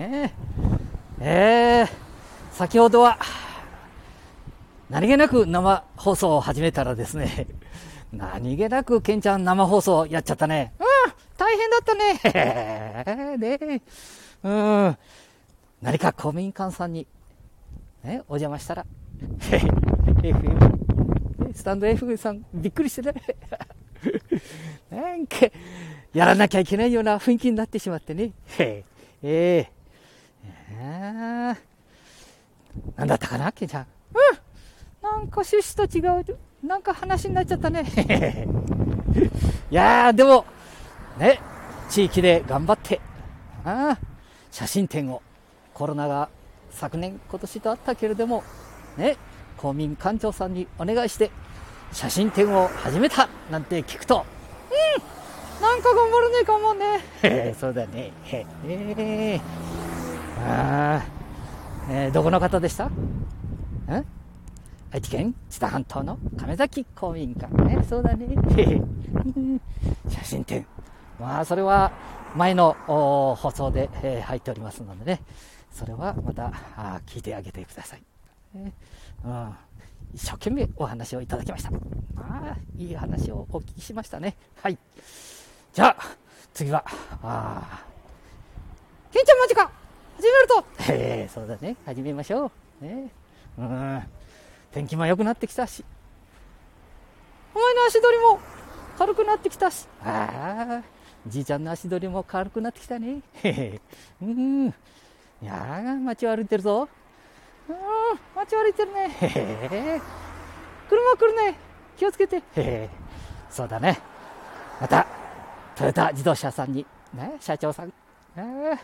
ねえー、先ほどは、何気なく生放送を始めたらですね、何気なくケンちゃん生放送やっちゃったね。うん、大変だったね。ねうん。何か公民館さんに、ね、お邪魔したら、FM、スタンド F さん、びっくりしてね。なんか、やらなきゃいけないような雰囲気になってしまってね。ええー、なんだったかな、ケンちゃん？うんなんか趣旨と違う、なんか話になっちゃったね。いやー、でも、ね、地域で頑張って、あ写真展を、コロナが昨年、今年とあったけれども、ね、公民館長さんにお願いして、写真展を始めたなんて聞くと、うん、なんか頑張るねかもね。そうだね。えー、あえー、どこの方でした？ん愛知県知多半島の亀崎公民館ね。そうだね。写真展。まあ、それは前の放送で、えー、入っておりますのでね。それはまたあ聞いてあげてください。ねうん、一生懸命お話をいただきました。まあ、いい話をお聞きしましたね。はい。じゃあ、次は、あケンちゃんマジか始めるとええそうだね。始めましょう。ね。うん。天気も良くなってきたし、お前の足取りも軽くなってきたし、ああ、じいちゃんの足取りも軽くなってきたね。へへ。うん。いやー、街を歩いてるぞ。うん、街を歩いてるね。へへ。車来るね。気をつけて。へへ。そうだね。また、トヨタ自動車さんに、ね、社長さん。あ好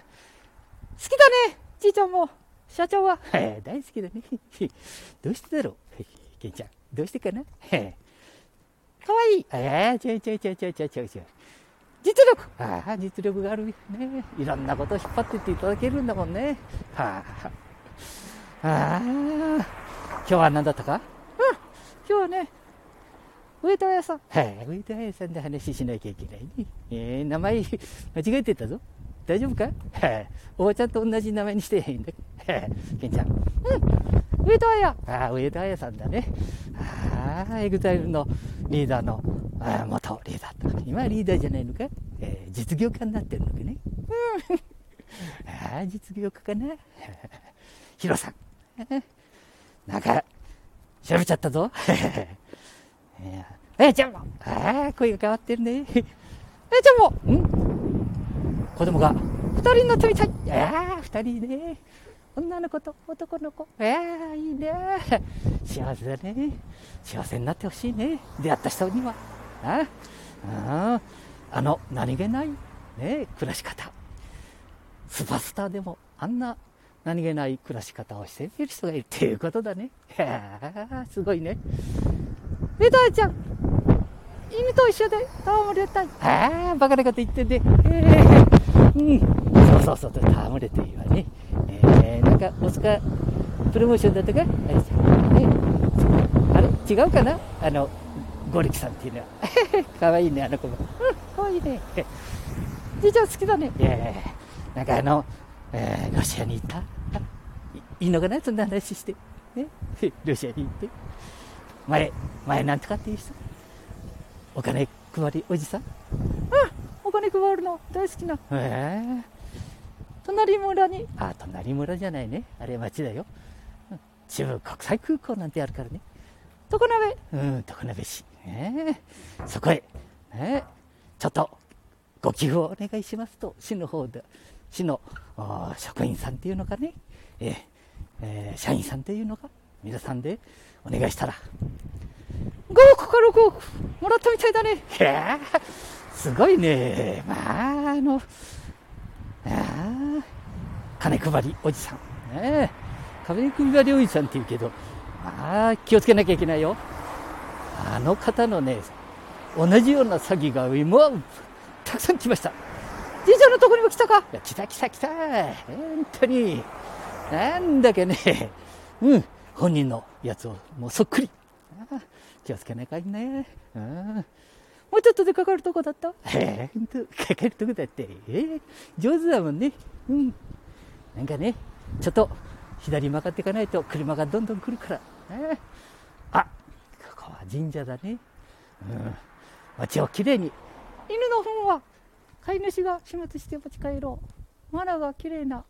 きだね、じいちゃんも。社長は、大好きだね。どうしてだろう ケンちゃん。どうしてかな？かわいい。えー、ちょいちょいちょいちょいちょいちょいちょい。実力ああ、実力があるね。いろんなことを引っ張ってっていただけるんだもんね。はあ、ああ、今日は何だったか？うん、今日はね、上戸彩さん。はい、上戸彩さんで話しなきゃいけないね。えー、名前間違えてたぞ。大丈夫か？おばちゃんと同じ名前にしてへんだ。ケンちゃん。うん。上戸彩。ああ、上戸彩さんだね。ああ、 EXILE のリーダーの、あ元リーダーと。今はリーダーじゃないのか、えー、実業家になってるのかね？うん。ああ、実業家かな？ヒロさん。なんか、調べちゃったぞ。えちゃんも。ああ、声が変わってるね。えちゃんも。ん子供が2人乗ってみたい。ああ、2人ね。女の子と男の子。えあ、いいね。幸せだね。幸せになってほしいね。出会った人には。あああの、何気ない、ね、暮らし方。スーパースターでも、あんな何気ない暮らし方をしている人がいるっていうことだね。あ、すごいね。メダイちゃん、犬と一緒で戯れたい。ああ、バカなこと言ってんで、えーうん、そうそうそう、戯れていいわね。えー、なんか、大塚プロモーションだったか？あれ、ね、あれ？違うかな？あの、ゴリキさんっていうのは。かわいいね、あの子も。うん、かわいいね。じいちゃん好きだね。いやいやなんかあの、えー、ロシアに行った？いいのかな？そんな話して。ね、ロシアに行って。前、前なんとかっていう人？お金配りおじさん？うん金配るの大好きな。へえ。隣村に、あ、隣村じゃないね。あれ町だよ。中部国際空港なんてあるからね。常鍋。うん、常鍋市。ねそこへ、ねちょっと、ご寄付をお願いしますと、市の方で、市の職員さんっていうのかね、えー、えー、社員さんっていうのか、皆さんでお願いしたら、5億から5億もらったみたいだね。へえ。すごいね。まあ、あの、ああ金配りおじさん。ね金配りおじさんって言うけど、まあ、気をつけなきゃいけないよ。あの方のね、同じような詐欺が今、たくさん来ました。じいちゃんのとこにも来たか？いや、来た来た来た。本当に。なんだけね、うん、本人のやつをもうそっくり。気をつけなきゃいけないね。うんもうちょっとでかかるとこだった？えー、かかるとこだって。えー、上手だもんね。うん。なんかね、ちょっと左曲がっていかないと車がどんどん来るから。ね、あ、ここは神社だね。うん。街をきれいに。犬の糞は飼い主が始末して持ち帰ろう。マナーがきれいな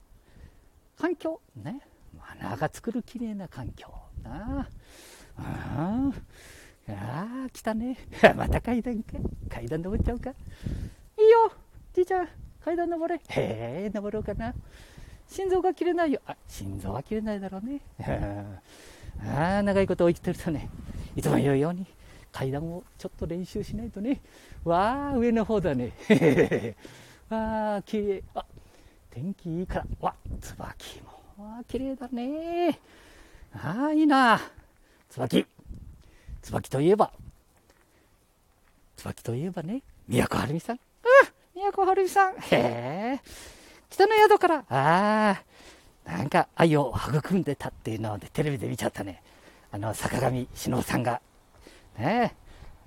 環境。ね。マナーが作るきれいな環境。なあ。ああ、来たね。また階段か。階段登っちゃうか。いいよ、じいちゃん。階段登れ。へえ、登ろうかな。心臓が切れないよ。あ、心臓は切れないだろうね。ああ、長いこと生きてるとね、いつも言うように階段をちょっと練習しないとね。わあ、上の方だね。わあ、綺麗。あ、天気いいから。わ、椿も。わあ、綺麗だね。ああ、いいな。椿。椿といえば、椿といえばね、宮古はるみさん。あ宮古はるみさん。へえ。北の宿から、ああ、なんか愛を育んでたっていうのを、ね、テレビで見ちゃったね。あの、坂上忍さんが。ねえ。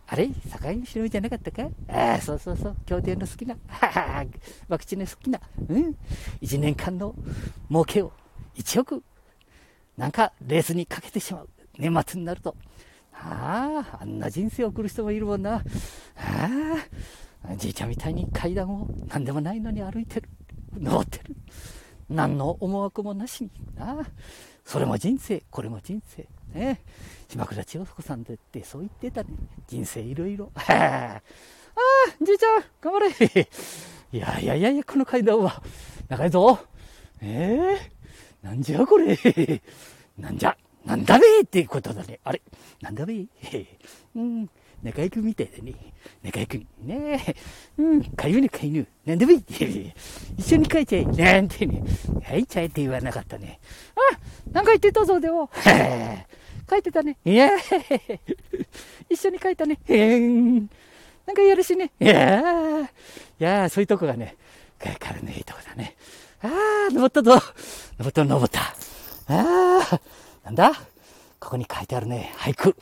あれ？坂上忍じゃなかったか？ああ、そうそうそう。協定の好きな。ははワクチンの好きな。うん。1年間の儲けを1億、なんかレースにかけてしまう。年末になると。ああ、あんな人生を送る人もいるもんな。ああ、じいちゃんみたいに階段を何でもないのに歩いてる。登ってる。何の思惑もなしに。ああ、それも人生、これも人生。ね。島倉千代子さんだってそう言ってたね。人生いろいろ。ああ、じいちゃん、頑張れ。いやいやいやいや、この階段は長いぞ。ええー、なんじゃこれ。なんじゃ。なんだべっていうことだね。あれ？なんだべ うん。中居君みたいだね。中居君。ねえ。うん。かゆねかゆなんでもいい。一緒に書いちゃえ。なんてね。書いちゃえって言わなかったね。あなんか言ってたぞ、でも。書いてたね。いや一緒に書いたね。へん。なんかやるしね。いやいやーそういうとこがね、かからねいいとこだね。ああ、登ったぞ。登った、登った。ああ、なんだ？ここに書いてあるね。俳句。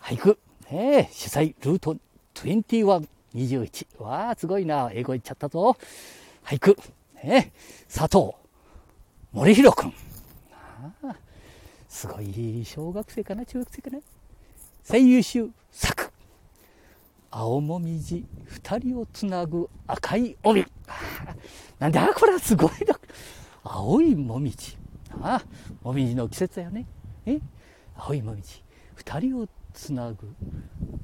俳句。ね主催ルート21、21。わあ、すごいな。英語言っちゃったぞ。俳句。ね佐藤森弘くん。すごい小学生かな？中学生かな？最優秀作。青もみじ二人をつなぐ赤い帯。なんだ？これはすごいな。青いもみじ。ああ、もみじの季節だよね。え？青いもみじ。二人をつなぐ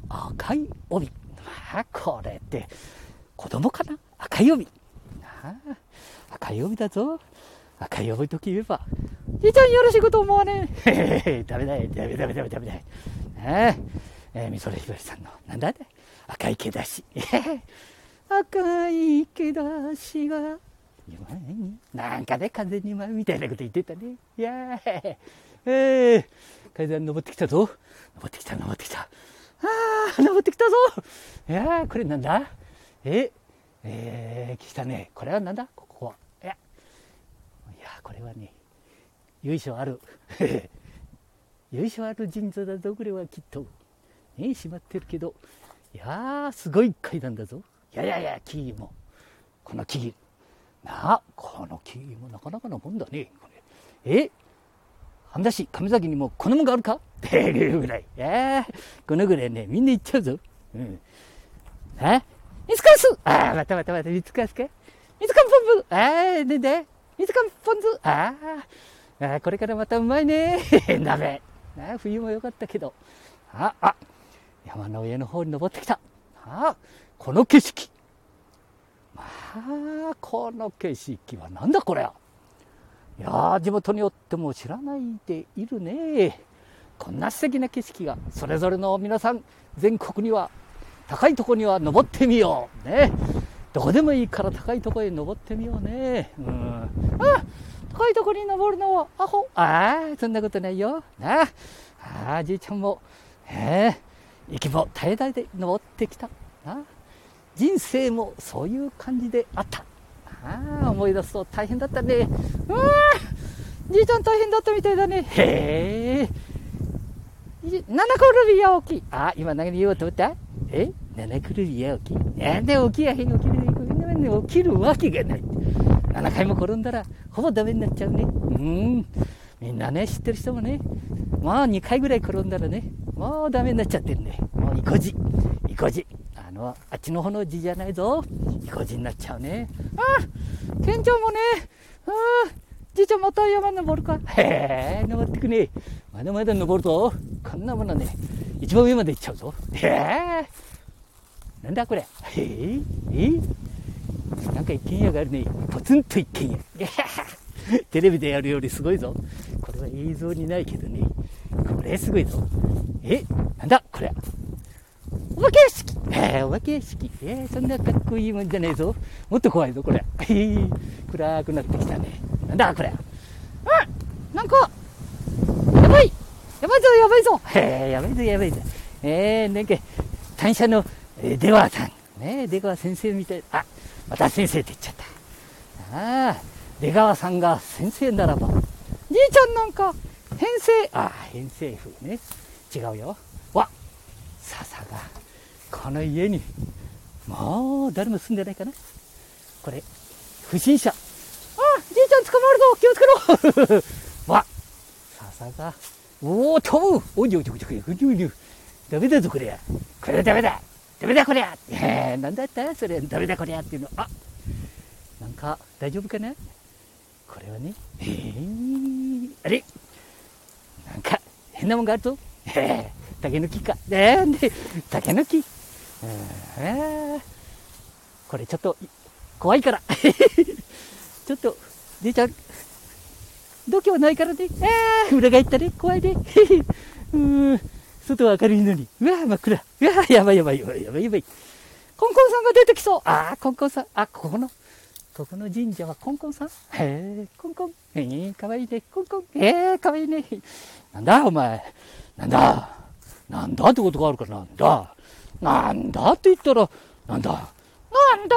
赤い帯。あこれって子供かな？赤い帯。あ赤い帯だぞ。赤い帯と言えば。じいちゃんよろしいこと思わねえ。へへへ、ダメだよ、ダメダメダメダメだよ。ええー、みそれひばりさんの、なんだね赤い毛だし。赤い毛だしが、なんかね、風に舞うみたいなこと言ってたね。いやー、えー、階段登ってきたぞ。登ってきた、登ってきた。あー、登ってきたぞ。いやー、これなんだ？え、えー、来たね。これはなんだ？ここは。いや、いや、これはね、由緒ある。由緒ある神社だぞ、これはきっと。ね、閉まってるけど。いやー、すごい階段だぞ。いやいやいや、木々も。この木々。なあ、この木もなかなかのもんだね。これえ半田市、亀崎にもこのもんがあるか？っていうぐらい。えー、このぐらいね、みんな行っちゃうぞ。うん。え見つかすああ、またまたまた、見つかすか見つかんポンプ？ああ、でで見つかんポン酢ああ、これからまたうまいね。ダメ。あ冬も良かったけど。あ、あ、山の上の方に登ってきた。ああ、この景色。まあ、この景色はなんだこれいや地元によっても知らないでいるね。こんな素敵な景色が、それぞれの皆さん、全国には、高いとこには登ってみよう。ね。どこでもいいから高いとこへ登ってみようね。うん。あ高いとこに登るのはアホ。ああ、そんなことないよ。なあ。ああ、じいちゃんも、ええ、息も絶え絶えで登ってきた。な人生もそういう感じであった。ああ、思い出すと大変だったね。うわじいちゃん大変だったみたいだね。へえ。七くるびや起き。あ、今何言おうと思った？え？七くるびや起き。なんで起きやへん起きる起きるわけがない。7回も転んだらほぼダメになっちゃうね。うん。みんなね、知ってる人もね、まあ2回ぐらい転んだらね、もうダメになっちゃってるね。もういこじ、いこじ。あの、あっちの方の字じゃないぞ。いこじになっちゃうね。ああ、県庁もね、ああ、じいちゃんまた山登るか。へえ、登ってくね。まだまだ登るぞ。こんなものね、一番上まで行っちゃうぞ。へえ。なんだこれ。へえ、えなんか一軒家があるね。ポツンと一軒家。テレビでやるよりすごいぞ。これは映像にないけどね。これすごいぞ。え、なんだこれ。お化け屋敷えー、そんなかっこいいもんじゃねえぞ。もっと怖いぞ、これ。暗くなってきたね。なんだこれ。あなんか、やばいやばいぞ、やばいぞへえ、やばいぞ、やばいぞ。えー、なんか、単車の、えー、出川さん。ね出川先生みたい。あ、また先生って言っちゃった。ああ、出川さんが先生ならば、じいちゃんなんか、編成、あ、編成風ね。違うよ。わ、笹が、この家に、もう誰も住んでないかな。これ、不審者。あ、じいちゃん捕まるぞ気をつけろわ、笹が、おお、飛ぶおじおじおじおじおじおじダメだぞ、これ。これはダメだダメだこりゃえー、なんだったそれ、ダメだこりゃっていうの。あなんか、大丈夫かなこれはね、えー、あれなんか、変なもんがあるぞ。えー、竹抜きか。えー、で、竹抜き。えー、これちょっと、怖いから。ちょっと、じいちゃん、度胸ないからね。えー、裏返ったね。怖いね。うん。外は明るいのに。うわ真っ暗。うわやばいやばいやばいやばいやばい。コンコンさんが出てきそう。ああ、コンコンさん。あ、ここの、ここの神社はコンコンさん？へえ、コンコン。えー、かわいいね。コンコン。えー、かわいいね。なんだお前。なんだなんだってことがあるからなんだなんだって言ったら、なんだ？なんだ？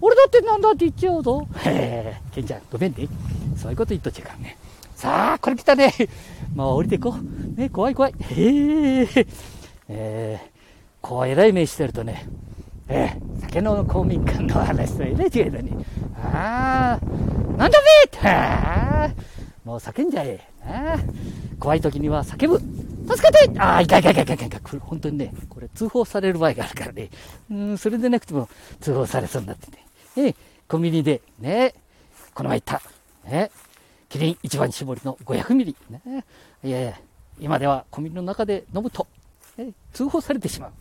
俺だってなんだって言っちゃうぞ。へえ、ケンちゃん、ごめんね。そういうこと言っとっちゃうからね。さあ、これ来たね。まあ、降りていこう。ね、怖い怖い。へえ。えー、こう偉い目してるとね、えー、酒の公民館の話とえらい違いだね。ああ、なんだべってあもう叫んじゃえ。あ怖い時には叫ぶ。助けてああ、いかいかいかいかいかいか。本当にね、これ通報される場合があるからね。うん、それでなくても通報されそうになってね。え、コンビニで、ね、この前言った。えね、キリン一番搾りの500ミリ。ね、いやいや、今ではコンビニの中で飲むと、ね、通報されてしまう。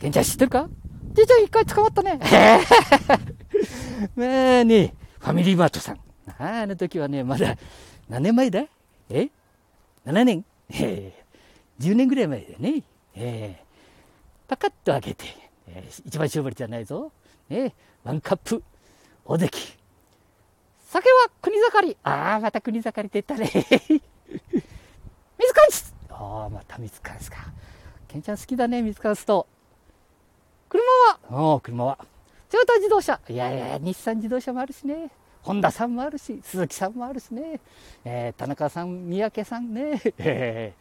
現在知ってるか？じいちゃん一回捕まったね。まあ ね、ファミリーマートさん。ああの時はね、まだ、何年前だ？え ?7 年？えー、10年ぐらい前だよね。えー、パカッと開けて、えー、一番搾りじゃないぞ。ね、ワンカップ、おでき。酒は国盛り。ああ、また国盛りって言ったね。水かんすああ、また水かんすか。ケンちゃん好きだね、水かんすと。車は？おお、車は。トヨタ自動車。いやいや、日産自動車もあるしね。本田さんもあるし、鈴木さんもあるしね。えー、田中さん、三宅さんね。え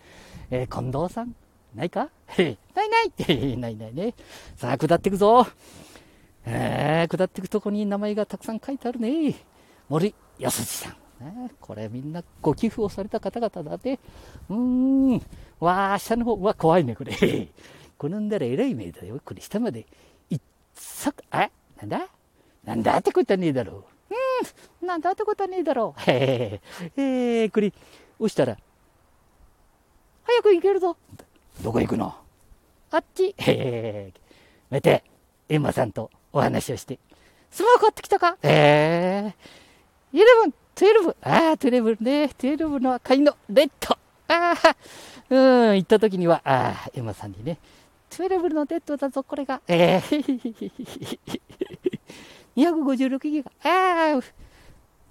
ー、え、近藤さん。ないか？ないない ないないね。さあ、下っていくぞ。えー、下っていくとこに名前がたくさん書いてあるね。森康二さん。これみんなご寄付をされた方々だね。うーん。わあ、下の方、うわ、怖いね、これ。転んだらえらい目だよ。これ下まで、いっさあ、なんだ？なんだってことはねえだろう。うん、なんだってことはねえだろう。へえ、えー、これ、押したら、早く行けるぞ。どこ行くの？あっち。へえ、めて、エンマさんとお話をして、スマホ買ってきたか？ええー、イレブン、トゥエルブ、ああ、トゥエルブね、トゥエルブの赤いの、レッド。ああ、うん、行った時には、ああ、エマさんにね、トゥエルブのデッドだぞ、これが。ええー、256ギガ。ああ、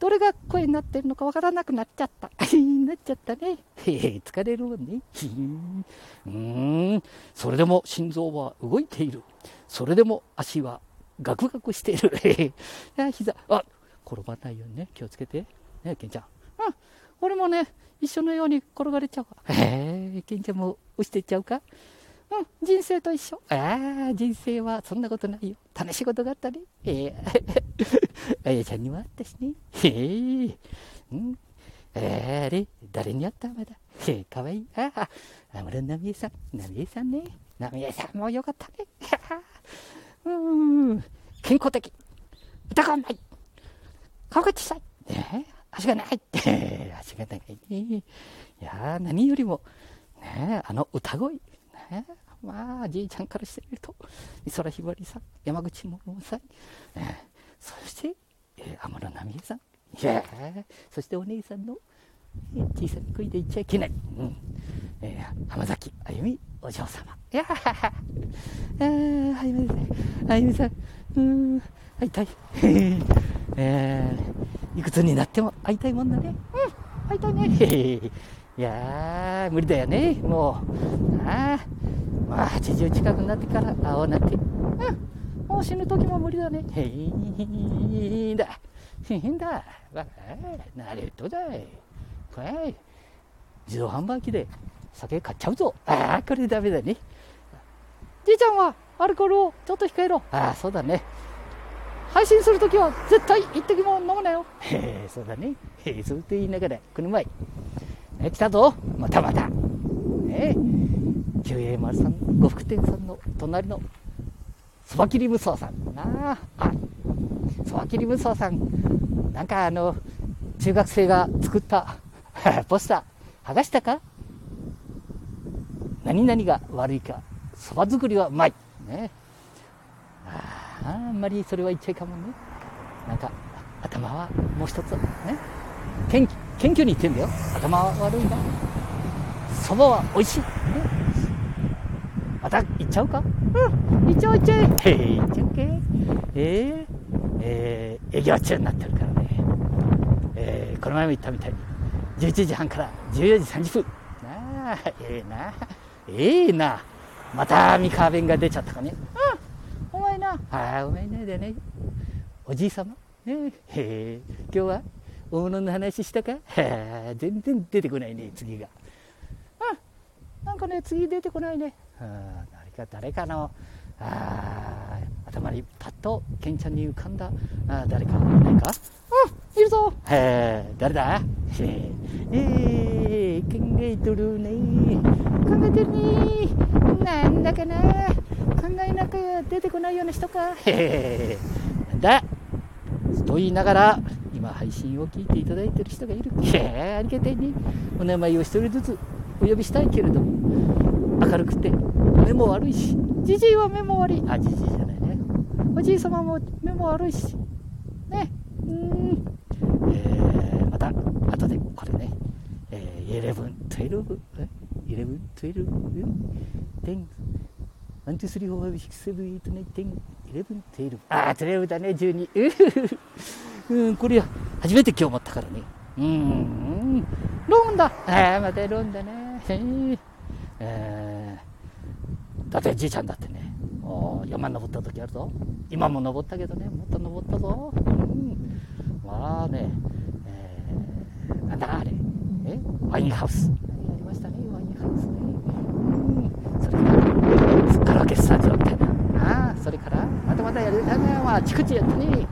どれが声になってるのかわからなくなっちゃった。なっちゃったね。へえ、疲れるもんね。うん、それでも心臓は動いている。それでも足はガクガクしている。あ、膝、あ、転ばないようにね、気をつけて。ね、ケンちゃん。うん、俺もね、一緒のように転がれちゃうから。へえ、ケンちゃんも落ちてっちゃうか？うん、人生と一緒。ああ、人生はそんなことないよ。楽しいことがあったね。え えあやちゃんにもあったしね。へえ。うん。えー、あれ、誰に会った？まだ。へえ、かわいい。ああ、安室奈美恵さん。奈美恵さんね。奈美恵さんもよかったね。うん。健康的。歌がうまい。顔が小さい。ね足がない。足が長いね。いや何よりも、ねあの歌声。ね。まあ、じいちゃんからしてみると、美空ひばりさん、山口百恵さん、ね、そして、えー、安室奈美恵さん、いやそしてお姉さんの、えー、小さな声で言っちゃいけない、うん。えー、浜崎あゆみお嬢様。いやああ、ゆみあゆみさん、うん、会いたい。えー、いくつになっても会いたいもんだね。うん、会いたいね。いやー、無理だよね、もう。あまあ、80近くになってから会おうなって。うん、もう死ぬ時も無理だね。へいんだ。へんだ。わなれとだい。はい。自動販売機で酒買っちゃうぞ。ああ、これダメだね。じいちゃんはアルコールをちょっと控えろ。ああ、そうだね。配信するときは絶対一滴も飲むなよ。へえ、そうだね。へえ、そうって言いながら、車へ。ね、来たぞ。またまた。ねえ。旧栄丸さん、呉服店さんの隣の、そば切り無双さん。なあ。あ、そば切り無双さん。なんかあの、中学生が作った ポスター、剥がしたか？何々が悪いか。そば作りはうまい。ね。ああんまりそれは言っちゃいかもね。なんか、頭はもう一つ、ね。謙謙虚に言ってんだよ。頭は悪いんだ。そばは美味しい。ね。また行っちゃうかうん、行っちゃう行っちゃえ。えー、行っちゃうけえー、えー、営業中になってるからね。えー、この前も言ったみたいに、11時半から14時30分。なあ、ええー、な。ええー、な。また三河弁が出ちゃったかね。うん、お前な。ああ、お前ねでね。おじい様。ねえ、今日は？大物の話したか全然出てこないね、次が。うん、なん。かね、次出てこないね。あ誰か、誰かの、あ頭にパッとケンちゃん。に浮かん。だあ誰かいないかうん。いるぞへえ誰だへえー、考えとるね考えてるねなん。だかな考えなきゃ出てこないような人かへえなん。だと言いながら今配信を聞いていただいてる人がいる。へえありがたいね。お名前を一人ずつお呼びしたいけれども明るくて目も悪いし。じじいは目も悪い。あじじいじゃないね。おじい様も目も悪いし。ね。うん。えー、また後でこれね。えー、11、12、11、12、10、1、2、3、4、5、6、7、8、9、10、11、12。ああ、12だね、12。う うん、これ初めて今日思ったからね。うん、ローンだ。ああ、またローンだね。えー、だってじいちゃんだってね、お山登った時あるぞ。今も登ったけどね、もっと登ったぞ。うん。まあね、えー、なんだあれ。え？ワインハウス。やりましたね、ワインハウスね。うん。それから、カラオケスタジオみたいな。ああ、それから、またまたやる。あまあ、チクチやってね。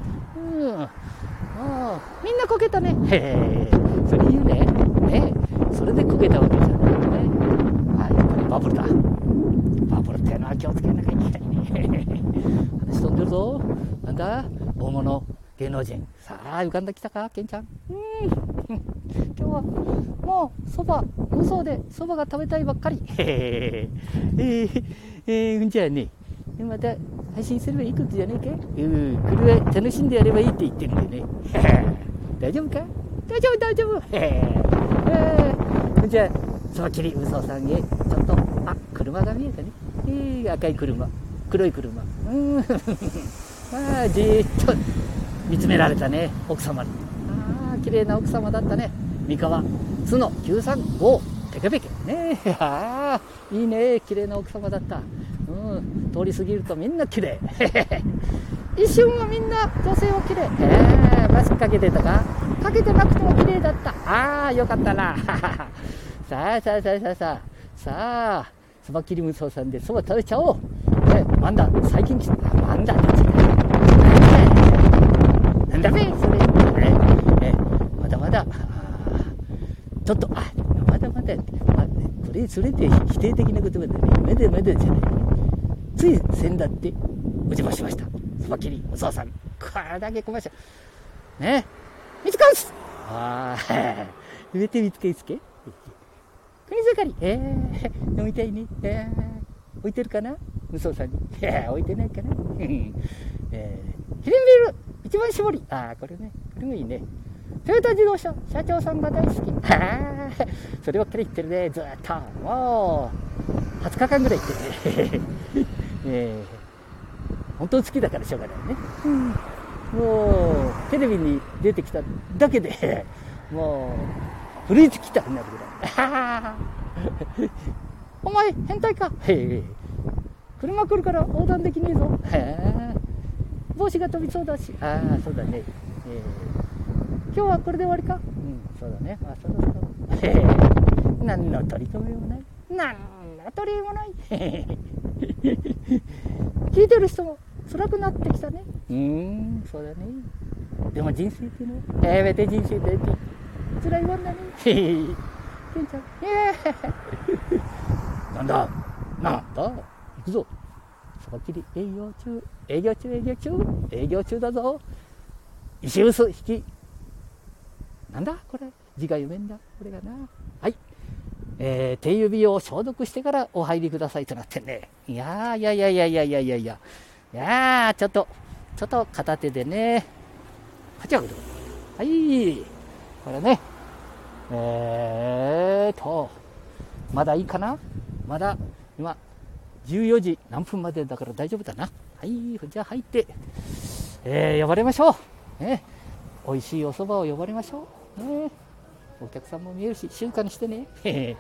みんなこけたね。へえ、それ言うね。ねそれでこけたわけじゃないよね。あやっぱりバブルだ。バブルってのは気をつけなきゃいけないね。話飛んでるぞ。なんだ？大物芸能人。さあ、浮かんできたか、ケンちゃん。うん。今日はもうそば、嘘でそばが食べたいばっかり。へへえー、えー、んじゃあね。また配信すればいいことじゃねえか？うん、これは楽しんでやればいいって言ってるんだよね。大丈夫か？大丈夫、大丈夫。えー、じゃあ、そば切り嘘さんへ、ちょっと、あ、車が見えたね。えー、赤い車。黒い車。うん。ま あ、じーっと見つめられたね、奥様に。ああ、綺麗な奥様だったね。三河、津の935、ペケペケ。ねえ、ああ、いいね、綺麗な奥様だった。うん、通り過ぎるとみんな綺麗。一瞬はみんな女性は綺麗。えー、マスクかけてたか？かけてなくても綺麗だった。ああ、よかったな。さあさあさあさあさあ、さあ、そば切り無双さんでそば食べちゃおう。え、まんだ、最近来た。まんだって言ってなんだべ、それ。え、え、まだまだ、ちょっと、あ、まだまだ、あこれ、それって否定的な言葉でね、めでめでじゃない。つい先だってお邪魔しました。そば切り無双さん。これだけ来ました。ね、見つかんすああ、植えて見つけ見つけ国盛り、えー、飲みたいね。えー、置いてるかな？無双さんに。いや、置いてないかな？えー、ヒリンビール、一番搾り。ああ、これね、これもいいね。トヨタ自動車、社長さんが大好き。ああ、そればっかり言ってるね、ずっと。もう、20日間ぐらい言ってるね。えー、本当に好きだからしょうがないね。うんもう、テレビに出てきただけで、もう、震えてきたくなるぐらい。お前、変態か？車来るから横断できねえぞ。へえ。帽子が飛びそうだし。ああ、そうだね。えー、今日はこれで終わりか？うん、そうだね。あ、そうだそうだ。へえ。何の取り留めもない。何の取り柄もない。へへ。聞いてる人も辛くなってきたね。うーん、そうだね。でも人生っていうのは、やめて人生って辛いもんだね。へへ。ケンちゃん、えー、なんだ？なんだ？行くぞ。そばきり営業中、営業中、営業中、営業中だぞ。石臼引き。なんだ？これ。字が読めんだ。これがな。えー、手指を消毒してからお入りくださいとなってね。いや、いやいやいやいやいやいやいや。いや、ちょっと、ちょっと片手でね。はちゃうはい。これね。えーと、まだいいかな？まだ、今、14時何分までだから大丈夫だな。はい、じゃあ入って、えー、呼ばれましょう。ね、美味しいお蕎麦を呼ばれましょう。ね、お客さんも見えるし、静かにしてね。け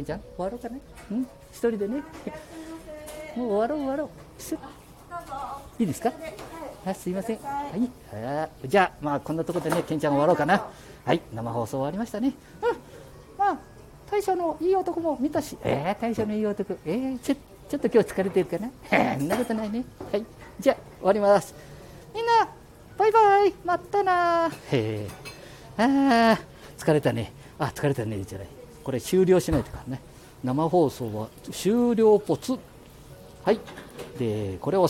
んちゃん、終わろうかね。うん？一人でね。もう終わろう終わろう。いいですか？はい、すいません。はい。あじゃあ、まあ、こんなところでね、けんちゃん終わろうかな。はい、生放送終わりましたね。うん。まあ、大将のいい男も見たし、え？ー、大将のいい男、えー、ちょ、ちょっと今日疲れてるかな そんなことないね。はい。じゃあ、終わります。みんな、バイバイまたなへああ、疲れたね。あ、疲れたね、じゃない。これ終了しないとかね。生放送は終了ポツ。はい。で、これを